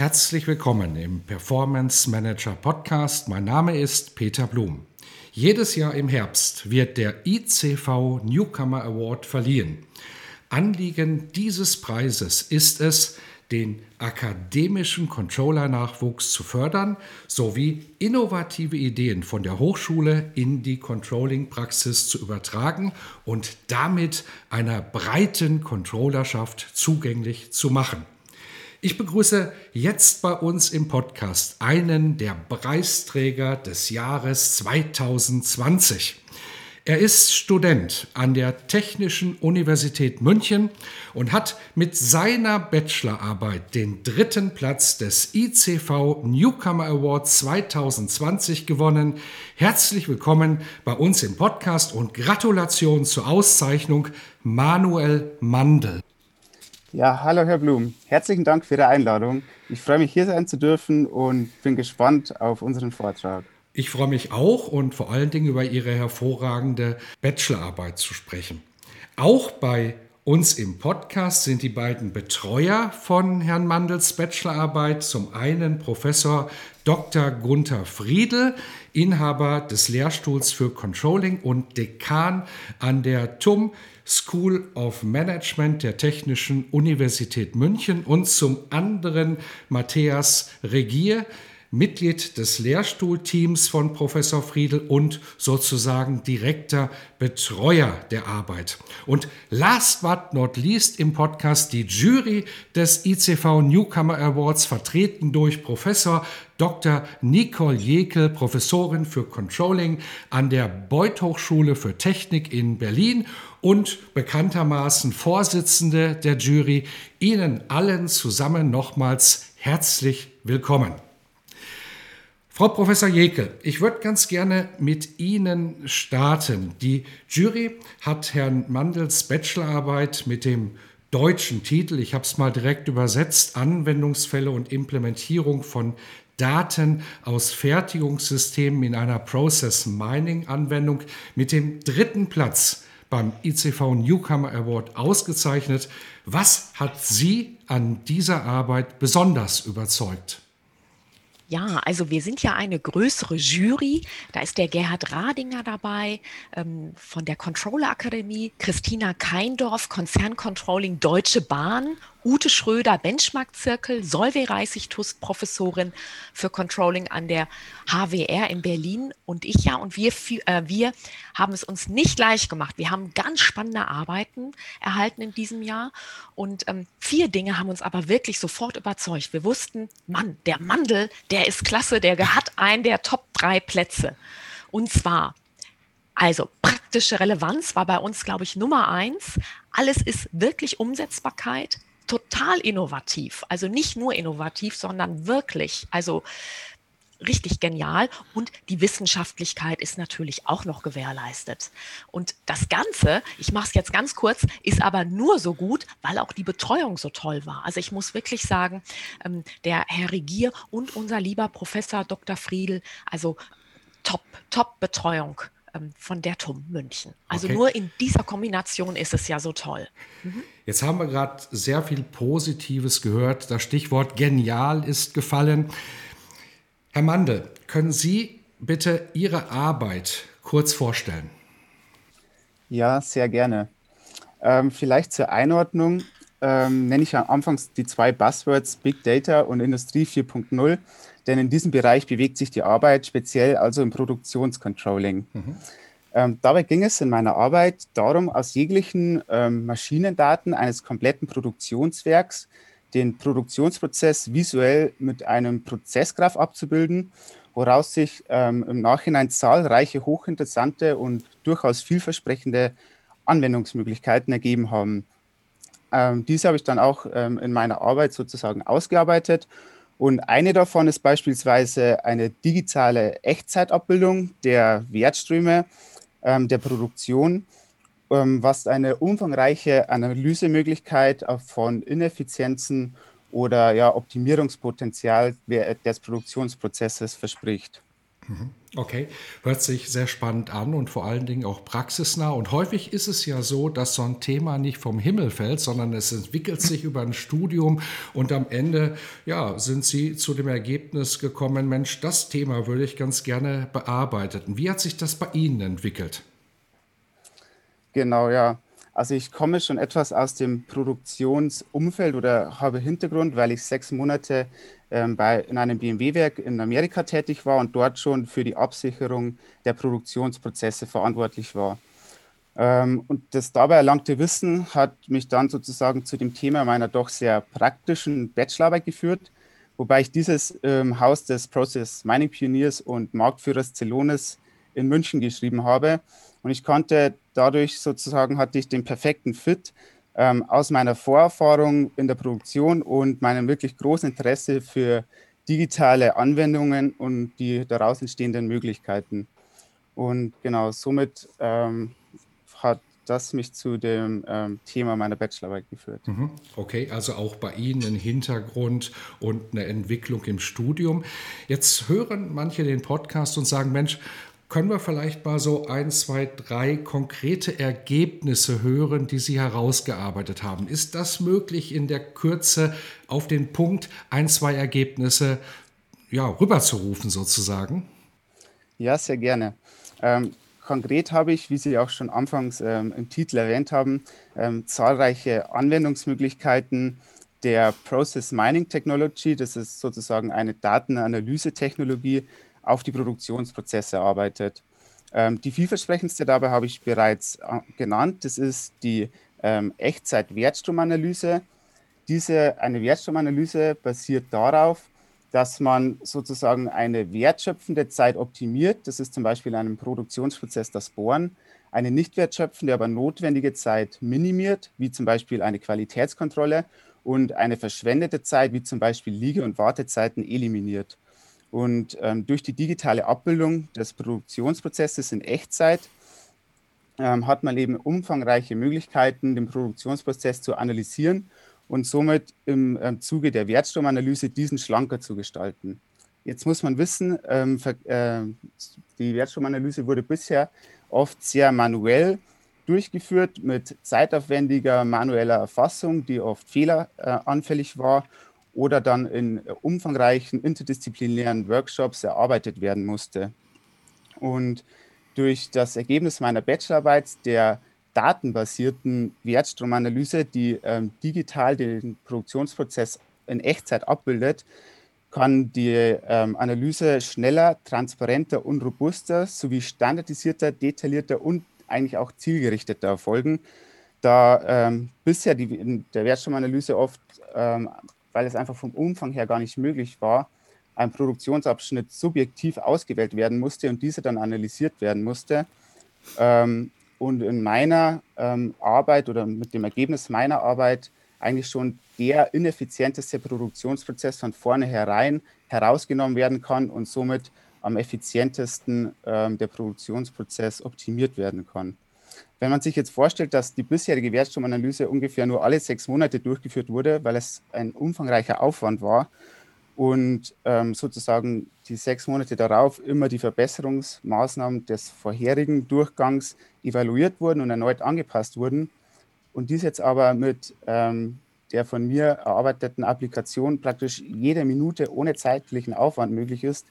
Herzlich willkommen im Performance Manager Podcast. Mein Name ist Peter Blum. Jedes Jahr im Herbst wird der ICV Newcomer Award verliehen. Anliegen dieses Preises ist es, den akademischen Controller-Nachwuchs zu fördern sowie innovative Ideen von der Hochschule in die Controlling-Praxis zu übertragen und damit einer breiten Controllerschaft zugänglich zu machen. Ich begrüße jetzt bei uns im Podcast einen der Preisträger des Jahres 2020. Er ist Student an der Technischen Universität München und hat mit seiner Bachelorarbeit den dritten Platz des ICV Newcomer Award 2020 gewonnen. Herzlich willkommen bei uns im Podcast und Gratulation zur Auszeichnung Manuel Mandel. Ja, hallo Herr Blum. Herzlichen Dank für Ihre Einladung. Ich freue mich, hier sein zu dürfen und bin gespannt auf unseren Vortrag. Ich freue mich auch und vor allen Dingen über Ihre hervorragende Bachelorarbeit zu sprechen. Auch bei uns im Podcast sind die beiden Betreuer von Herrn Mandels Bachelorarbeit. Zum einen Professor Dr. Gunther Friedel, Inhaber des Lehrstuhls für Controlling und Dekan an der TUM School of Management der Technischen Universität München und zum anderen Matthias Regier, Mitglied des Lehrstuhlteams von Professor Friedel und sozusagen direkter Betreuer der Arbeit. Und last but not least im Podcast die Jury des ICV Newcomer Awards, vertreten durch Professor Dr. Nicole Jekel, Professorin für Controlling an der Beuth Hochschule für Technik in Berlin und bekanntermaßen Vorsitzende der Jury. Ihnen allen zusammen nochmals herzlich willkommen. Frau Professor Jekel, ich würde ganz gerne mit Ihnen starten. Die Jury hat Herrn Mandels Bachelorarbeit mit dem deutschen Titel, ich habe es mal direkt übersetzt, Anwendungsfälle und Implementierung von Daten aus Fertigungssystemen in einer Process Mining Anwendung mit dem dritten Platz beim ICV Newcomer Award ausgezeichnet. Was hat Sie an dieser Arbeit besonders überzeugt? Ja, also wir sind ja eine größere Jury. Da ist der Gerhard Radinger dabei ähm, von der Controller Akademie, Christina Keindorf, Konzerncontrolling Deutsche Bahn Ute Schröder, Benchmark-Zirkel, Solveig Reißig-Tust, Professorin für Controlling an der HWR in Berlin und ich ja. Und wir, äh, wir haben es uns nicht leicht gemacht. Wir haben ganz spannende Arbeiten erhalten in diesem Jahr. Und ähm, vier Dinge haben uns aber wirklich sofort überzeugt. Wir wussten, Mann, der Mandel, der ist klasse, der hat einen der Top drei Plätze. Und zwar also praktische Relevanz war bei uns, glaube ich, Nummer eins. Alles ist wirklich Umsetzbarkeit total innovativ. Also nicht nur innovativ, sondern wirklich, also richtig genial. Und die Wissenschaftlichkeit ist natürlich auch noch gewährleistet. Und das Ganze, ich mache es jetzt ganz kurz, ist aber nur so gut, weil auch die Betreuung so toll war. Also ich muss wirklich sagen, ähm, der Herr Regier und unser lieber Professor Dr. Friedel, also top, top Betreuung von der TUM München. Also okay. nur in dieser Kombination ist es ja so toll. Mhm. Jetzt haben wir gerade sehr viel Positives gehört. Das Stichwort genial ist gefallen. Herr Mandel, können Sie bitte Ihre Arbeit kurz vorstellen? Ja, sehr gerne. Ähm, vielleicht zur Einordnung ähm, nenne ich am Anfang die zwei Buzzwords Big Data und Industrie 4.0 denn in diesem Bereich bewegt sich die Arbeit speziell also im Produktionscontrolling. Mhm. Ähm, dabei ging es in meiner Arbeit darum, aus jeglichen ähm, Maschinendaten eines kompletten Produktionswerks den Produktionsprozess visuell mit einem Prozessgraph abzubilden, woraus sich ähm, im Nachhinein zahlreiche hochinteressante und durchaus vielversprechende Anwendungsmöglichkeiten ergeben haben. Ähm, diese habe ich dann auch ähm, in meiner Arbeit sozusagen ausgearbeitet. Und eine davon ist beispielsweise eine digitale Echtzeitabbildung der Wertströme ähm, der Produktion, ähm, was eine umfangreiche Analysemöglichkeit von Ineffizienzen oder ja, Optimierungspotenzial des Produktionsprozesses verspricht. Okay, hört sich sehr spannend an und vor allen Dingen auch praxisnah. Und häufig ist es ja so, dass so ein Thema nicht vom Himmel fällt, sondern es entwickelt sich über ein Studium und am Ende ja, sind Sie zu dem Ergebnis gekommen, Mensch, das Thema würde ich ganz gerne bearbeiten. Wie hat sich das bei Ihnen entwickelt? Genau, ja. Also ich komme schon etwas aus dem Produktionsumfeld oder habe Hintergrund, weil ich sechs Monate ähm, bei, in einem BMW-Werk in Amerika tätig war und dort schon für die Absicherung der Produktionsprozesse verantwortlich war. Ähm, und das dabei erlangte Wissen hat mich dann sozusagen zu dem Thema meiner doch sehr praktischen Bachelorarbeit geführt, wobei ich dieses im Haus des Process Mining Pioneers und Marktführers Celonis in München geschrieben habe. Und ich konnte dadurch sozusagen hatte ich den perfekten Fit ähm, aus meiner Vorerfahrung in der Produktion und meinem wirklich großen Interesse für digitale Anwendungen und die daraus entstehenden Möglichkeiten. Und genau, somit ähm, hat das mich zu dem ähm, Thema meiner Bachelorarbeit geführt. Mhm. Okay, also auch bei Ihnen ein Hintergrund und eine Entwicklung im Studium. Jetzt hören manche den Podcast und sagen, Mensch, können wir vielleicht mal so ein, zwei, drei konkrete Ergebnisse hören, die Sie herausgearbeitet haben? Ist das möglich, in der Kürze auf den Punkt ein, zwei Ergebnisse ja, rüberzurufen sozusagen? Ja, sehr gerne. Ähm, konkret habe ich, wie Sie auch schon anfangs ähm, im Titel erwähnt haben, ähm, zahlreiche Anwendungsmöglichkeiten der Process Mining Technology. Das ist sozusagen eine Datenanalyse-Technologie, auf die Produktionsprozesse arbeitet. Ähm, die vielversprechendste dabei habe ich bereits äh, genannt. Das ist die ähm, Echtzeit-Wertstromanalyse. Diese eine Wertstromanalyse basiert darauf, dass man sozusagen eine wertschöpfende Zeit optimiert. Das ist zum Beispiel in einem Produktionsprozess das Bohren. Eine nicht wertschöpfende, aber notwendige Zeit minimiert, wie zum Beispiel eine Qualitätskontrolle. Und eine verschwendete Zeit, wie zum Beispiel Liege- und Wartezeiten, eliminiert. Und ähm, durch die digitale Abbildung des Produktionsprozesses in Echtzeit ähm, hat man eben umfangreiche Möglichkeiten, den Produktionsprozess zu analysieren und somit im ähm, Zuge der Wertstromanalyse diesen schlanker zu gestalten. Jetzt muss man wissen, äh, die Wertstromanalyse wurde bisher oft sehr manuell durchgeführt mit zeitaufwendiger manueller Erfassung, die oft fehleranfällig war oder dann in umfangreichen interdisziplinären Workshops erarbeitet werden musste. Und durch das Ergebnis meiner Bachelorarbeit der datenbasierten Wertstromanalyse, die ähm, digital den Produktionsprozess in Echtzeit abbildet, kann die ähm, Analyse schneller, transparenter und robuster sowie standardisierter, detaillierter und eigentlich auch zielgerichteter erfolgen, da ähm, bisher die, der Wertstromanalyse oft ähm, weil es einfach vom Umfang her gar nicht möglich war, ein Produktionsabschnitt subjektiv ausgewählt werden musste und dieser dann analysiert werden musste. Ähm, und in meiner ähm, Arbeit oder mit dem Ergebnis meiner Arbeit eigentlich schon der ineffizienteste Produktionsprozess von vornherein herausgenommen werden kann und somit am effizientesten ähm, der Produktionsprozess optimiert werden kann. Wenn man sich jetzt vorstellt, dass die bisherige Wertstromanalyse ungefähr nur alle sechs Monate durchgeführt wurde, weil es ein umfangreicher Aufwand war und ähm, sozusagen die sechs Monate darauf immer die Verbesserungsmaßnahmen des vorherigen Durchgangs evaluiert wurden und erneut angepasst wurden und dies jetzt aber mit ähm, der von mir erarbeiteten Applikation praktisch jede Minute ohne zeitlichen Aufwand möglich ist,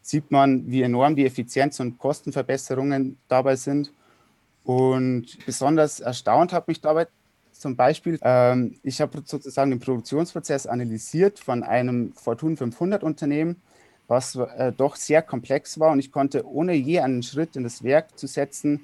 sieht man, wie enorm die Effizienz- und Kostenverbesserungen dabei sind und besonders erstaunt hat mich dabei zum Beispiel, ähm, ich habe sozusagen den Produktionsprozess analysiert von einem Fortune 500 Unternehmen, was äh, doch sehr komplex war und ich konnte ohne je einen Schritt in das Werk zu setzen,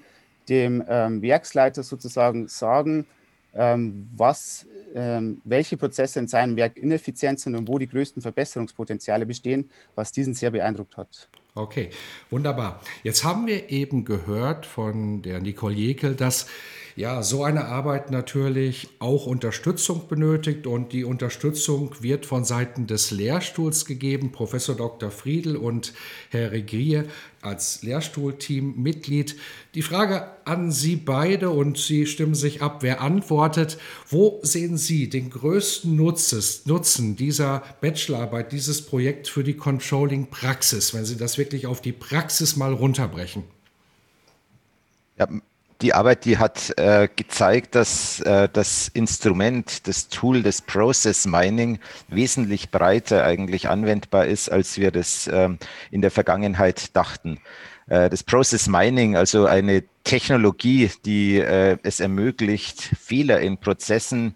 dem ähm, Werksleiter sozusagen sagen, ähm, was, ähm, welche Prozesse in seinem Werk ineffizient sind und wo die größten Verbesserungspotenziale bestehen, was diesen sehr beeindruckt hat. Okay, wunderbar. Jetzt haben wir eben gehört von der Nicole Jekel, dass ja, so eine Arbeit natürlich auch Unterstützung benötigt und die Unterstützung wird von Seiten des Lehrstuhls gegeben. Professor Dr. Friedel und Herr Regrier als Lehrstuhlteammitglied. Die Frage an Sie beide und Sie stimmen sich ab, wer antwortet. Wo sehen Sie den größten Nutzen dieser Bachelorarbeit, dieses Projekt für die Controlling-Praxis, wenn Sie das wirklich auf die Praxis mal runterbrechen? Ja, die Arbeit, die hat äh, gezeigt, dass äh, das Instrument, das Tool des Process Mining wesentlich breiter eigentlich anwendbar ist, als wir das ähm, in der Vergangenheit dachten. Äh, das Process Mining, also eine Technologie, die äh, es ermöglicht, Fehler in Prozessen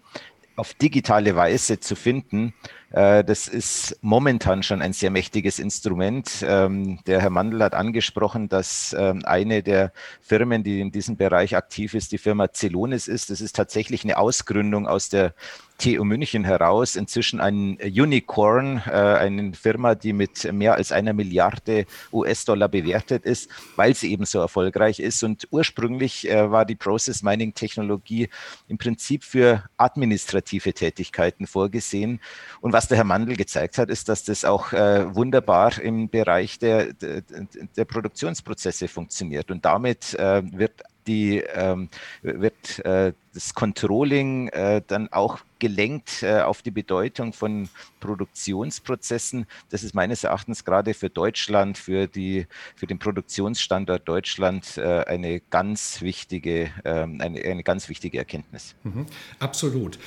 auf digitale Weise zu finden, äh, das ist momentan schon ein sehr mächtiges Instrument. Ähm, der Herr Mandel hat angesprochen, dass ähm, eine der Firmen, die in diesem Bereich aktiv ist, die Firma Celonis ist. Das ist tatsächlich eine Ausgründung aus der TU München heraus inzwischen ein Unicorn, äh, eine Firma, die mit mehr als einer Milliarde US-Dollar bewertet ist, weil sie eben so erfolgreich ist. Und ursprünglich äh, war die Process Mining Technologie im Prinzip für administrative Tätigkeiten vorgesehen. Und was der Herr Mandel gezeigt hat, ist, dass das auch äh, wunderbar im Bereich der, der, Produktionsprozesse funktioniert. Und damit wird die ähm, wird äh, das Controlling äh, dann auch gelenkt äh, auf die Bedeutung von Produktionsprozessen. Das ist meines Erachtens gerade für Deutschland, für, die, für den Produktionsstandort Deutschland äh, eine ganz wichtige, ähm, eine, eine ganz wichtige Erkenntnis. Mhm, absolut.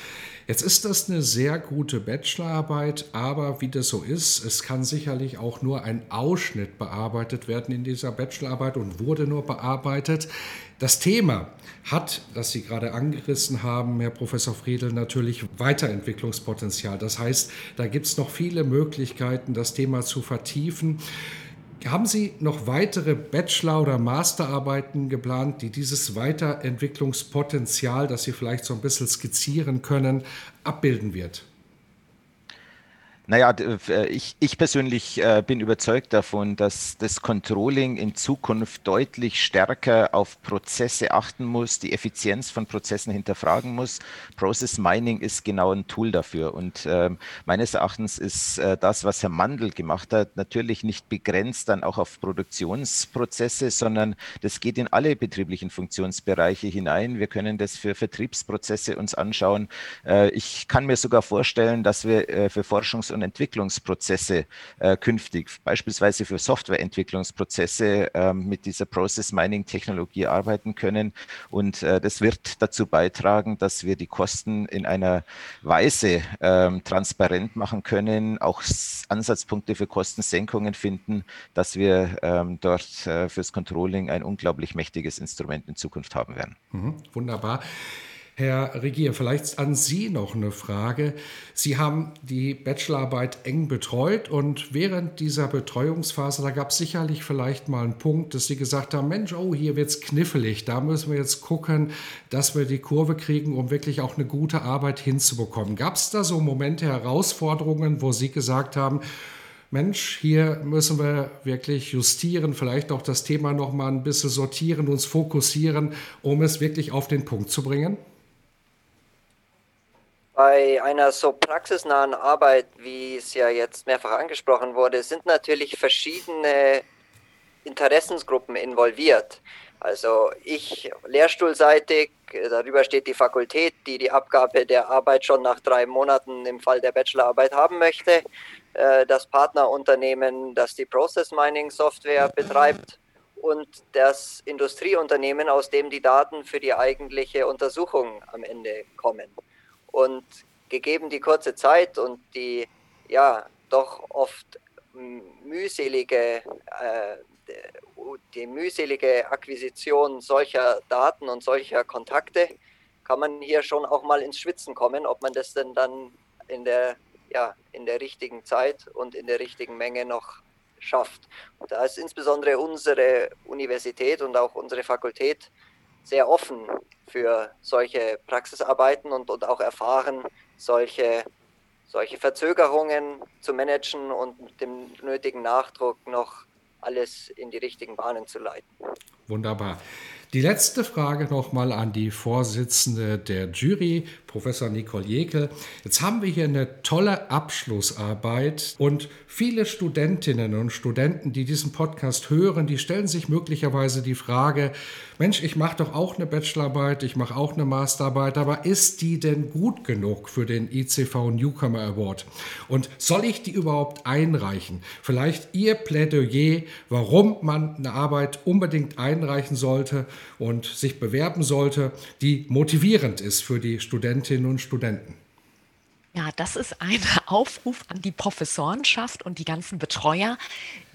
Jetzt ist das eine sehr gute Bachelorarbeit, aber wie das so ist, es kann sicherlich auch nur ein Ausschnitt bearbeitet werden in dieser Bachelorarbeit und wurde nur bearbeitet. Das Thema hat, das Sie gerade angerissen haben, Herr Professor Friedel, natürlich Weiterentwicklungspotenzial. Das heißt, da gibt es noch viele Möglichkeiten, das Thema zu vertiefen. Haben Sie noch weitere Bachelor- oder Masterarbeiten geplant, die dieses Weiterentwicklungspotenzial, das Sie vielleicht so ein bisschen skizzieren können, abbilden wird? Naja, äh, ich, ich persönlich äh, bin überzeugt davon, dass das Controlling in Zukunft deutlich stärker auf Prozesse achten muss, die Effizienz von Prozessen hinterfragen muss. Process Mining ist genau ein Tool dafür. Und äh, meines Erachtens ist äh, das, was Herr Mandel gemacht hat, natürlich nicht begrenzt dann auch auf Produktionsprozesse, sondern das geht in alle betrieblichen Funktionsbereiche hinein. Wir können das für Vertriebsprozesse uns anschauen. Ich kann mir sogar vorstellen, dass wir für Forschungs- und Entwicklungsprozesse äh, künftig, beispielsweise für Softwareentwicklungsprozesse äh, mit dieser Process Mining Technologie arbeiten können. Und äh, das wird dazu beitragen, dass wir die Kosten in einer Weise ähm, transparent machen können, auch Ansatzpunkte für Kostensenkungen finden, dass wir ähm, dort äh, fürs Controlling ein unglaublich mächtiges Instrument in Zukunft haben werden. Mhm, wunderbar. Herr Regier, vielleicht an Sie noch eine Frage. Sie haben die Bachelorarbeit eng betreut und während dieser Betreuungsphase, da gab es sicherlich vielleicht mal einen Punkt, dass Sie gesagt haben, Mensch, oh, hier wird es knifflig, da müssen wir jetzt gucken, dass wir die Kurve kriegen, um wirklich auch eine gute Arbeit hinzubekommen. Gab es da so Momente, Herausforderungen, wo Sie gesagt haben, Mensch, hier müssen wir wirklich justieren, vielleicht auch das Thema noch mal ein bisschen sortieren, uns fokussieren, um es wirklich auf den Punkt zu bringen? Bei einer so praxisnahen Arbeit, wie es ja jetzt mehrfach angesprochen wurde, sind natürlich verschiedene Interessensgruppen involviert. Also ich lehrstuhlseitig, darüber steht die Fakultät, die die Abgabe der Arbeit schon nach drei Monaten im Fall der Bachelorarbeit haben möchte, äh, das Partnerunternehmen, das die Process Mining Software betreibt und das Industrieunternehmen, aus dem die Daten für die eigentliche Untersuchung am Ende kommen. Und gegeben die kurze Zeit und die ja doch oft mühselige, äh, die mühselige Akquisition solcher Daten und solcher Kontakte, kann man hier schon auch mal ins Schwitzen kommen, ob man das denn dann in der, ja, in der richtigen Zeit und in der richtigen Menge noch schafft. Und da ist insbesondere unsere Universität und auch unsere Fakultät sehr offen für solche Praxisarbeiten und, und auch erfahren, solche, solche Verzögerungen zu managen und mit dem nötigen Nachdruck noch alles in die richtigen Bahnen zu leiten. Wunderbar. Die letzte Frage nochmal an die Vorsitzende der Jury, Professor Nicole Jekel. Jetzt haben wir hier eine tolle Abschlussarbeit und viele Studentinnen und Studenten, die diesen Podcast hören, die stellen sich möglicherweise die Frage, Mensch, ich mache doch auch eine Bachelorarbeit, ich mache auch eine Masterarbeit, aber ist die denn gut genug für den ICV Newcomer Award? Und soll ich die überhaupt einreichen? Vielleicht Ihr Plädoyer, warum man eine Arbeit unbedingt einreichen sollte und sich bewerben sollte, die motivierend ist für die Studentinnen und Studenten. Ja, das ist ein Aufruf an die Professorenschaft und die ganzen Betreuer,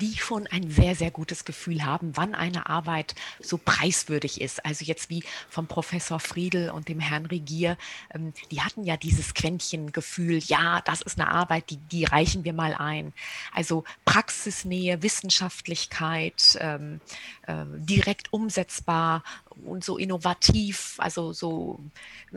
die schon ein sehr, sehr gutes Gefühl haben, wann eine Arbeit so preiswürdig ist. Also jetzt wie vom Professor Friedel und dem Herrn Regier, ähm, die hatten ja dieses Quäntchen-Gefühl, ja, das ist eine Arbeit, die, die reichen wir mal ein. Also Praxisnähe, Wissenschaftlichkeit, ähm, äh, direkt umsetzbar und so innovativ, also so,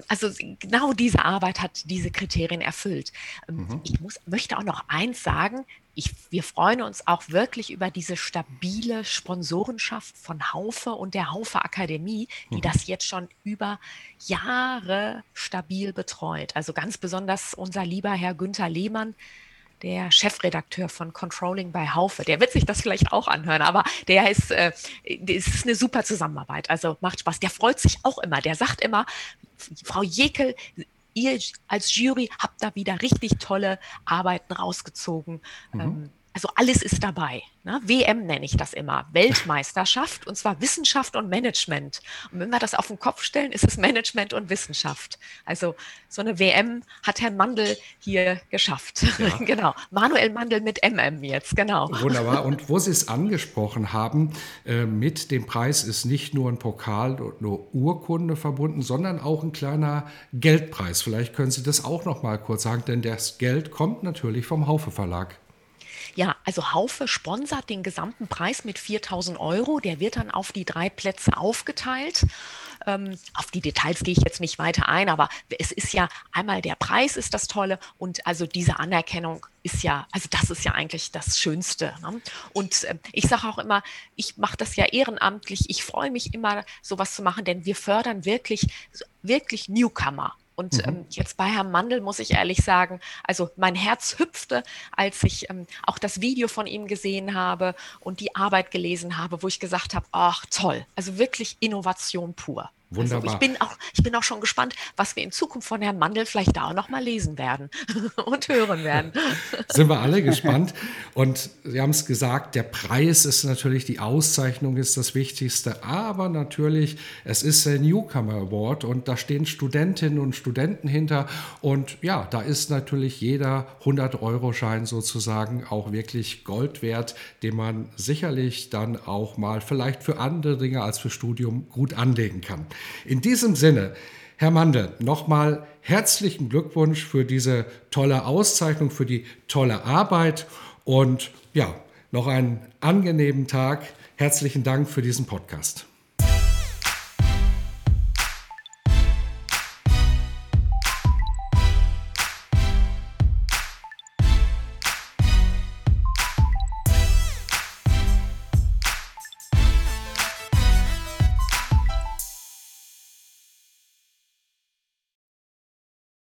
also genau diese Arbeit hat diese Kriterien erfüllt. Ähm, mhm. Ich muss, möchte auch noch eins sagen, ich, wir freuen uns auch wirklich über diese stabile Sponsorenschaft von Haufe und der Haufe Akademie, die mhm. das jetzt schon über Jahre stabil betreut. Also ganz besonders unser lieber Herr Günther Lehmann, der Chefredakteur von Controlling bei Haufe. Der wird sich das vielleicht auch anhören, aber der ist, äh, ist eine super Zusammenarbeit. Also macht Spaß. Der freut sich auch immer. Der sagt immer, Frau Jekel, ihr als Jury habt da wieder richtig tolle Arbeiten rausgezogen. Mhm. Ähm, also alles ist dabei. Ne? WM nenne ich das immer. Weltmeisterschaft und zwar Wissenschaft und Management. Und wenn wir das auf den Kopf stellen, ist es Management und Wissenschaft. Also so eine WM hat Herr Mandel hier geschafft. Ja. genau. Manuel Mandel mit MM jetzt, genau. Wunderbar. Und wo Sie es angesprochen haben, äh, mit dem Preis ist nicht nur ein Pokal und eine Urkunde verbunden, sondern auch ein kleiner Geldpreis. Vielleicht können Sie das auch noch mal kurz sagen, denn das Geld kommt natürlich vom Haufe Verlag. Ja, also Haufe sponsert den gesamten Preis mit 4000 Euro. Der wird dann auf die drei Plätze aufgeteilt. Ähm, auf die Details gehe ich jetzt nicht weiter ein, aber es ist ja einmal der Preis ist das Tolle und also diese Anerkennung ist ja, also das ist ja eigentlich das Schönste. Ne? Und äh, ich sage auch immer, ich mache das ja ehrenamtlich. Ich freue mich immer, sowas zu machen, denn wir fördern wirklich, wirklich Newcomer. Und mhm. ähm, jetzt bei Herrn Mandel muss ich ehrlich sagen, also mein Herz hüpfte, als ich ähm, auch das Video von ihm gesehen habe und die Arbeit gelesen habe, wo ich gesagt habe, ach toll, also wirklich Innovation pur. Wunderbar. Also ich, bin auch, ich bin auch schon gespannt, was wir in Zukunft von Herrn Mandel vielleicht da auch noch mal lesen werden und hören werden. Sind wir alle gespannt. Und Sie haben es gesagt, der Preis ist natürlich, die Auszeichnung ist das Wichtigste. Aber natürlich, es ist der Newcomer Award und da stehen Studentinnen und Studenten hinter. Und ja, da ist natürlich jeder 100-Euro-Schein sozusagen auch wirklich Gold wert, den man sicherlich dann auch mal vielleicht für andere Dinge als für Studium gut anlegen kann. In diesem Sinne, Herr Mandel, nochmal herzlichen Glückwunsch für diese tolle Auszeichnung, für die tolle Arbeit und ja, noch einen angenehmen Tag. Herzlichen Dank für diesen Podcast.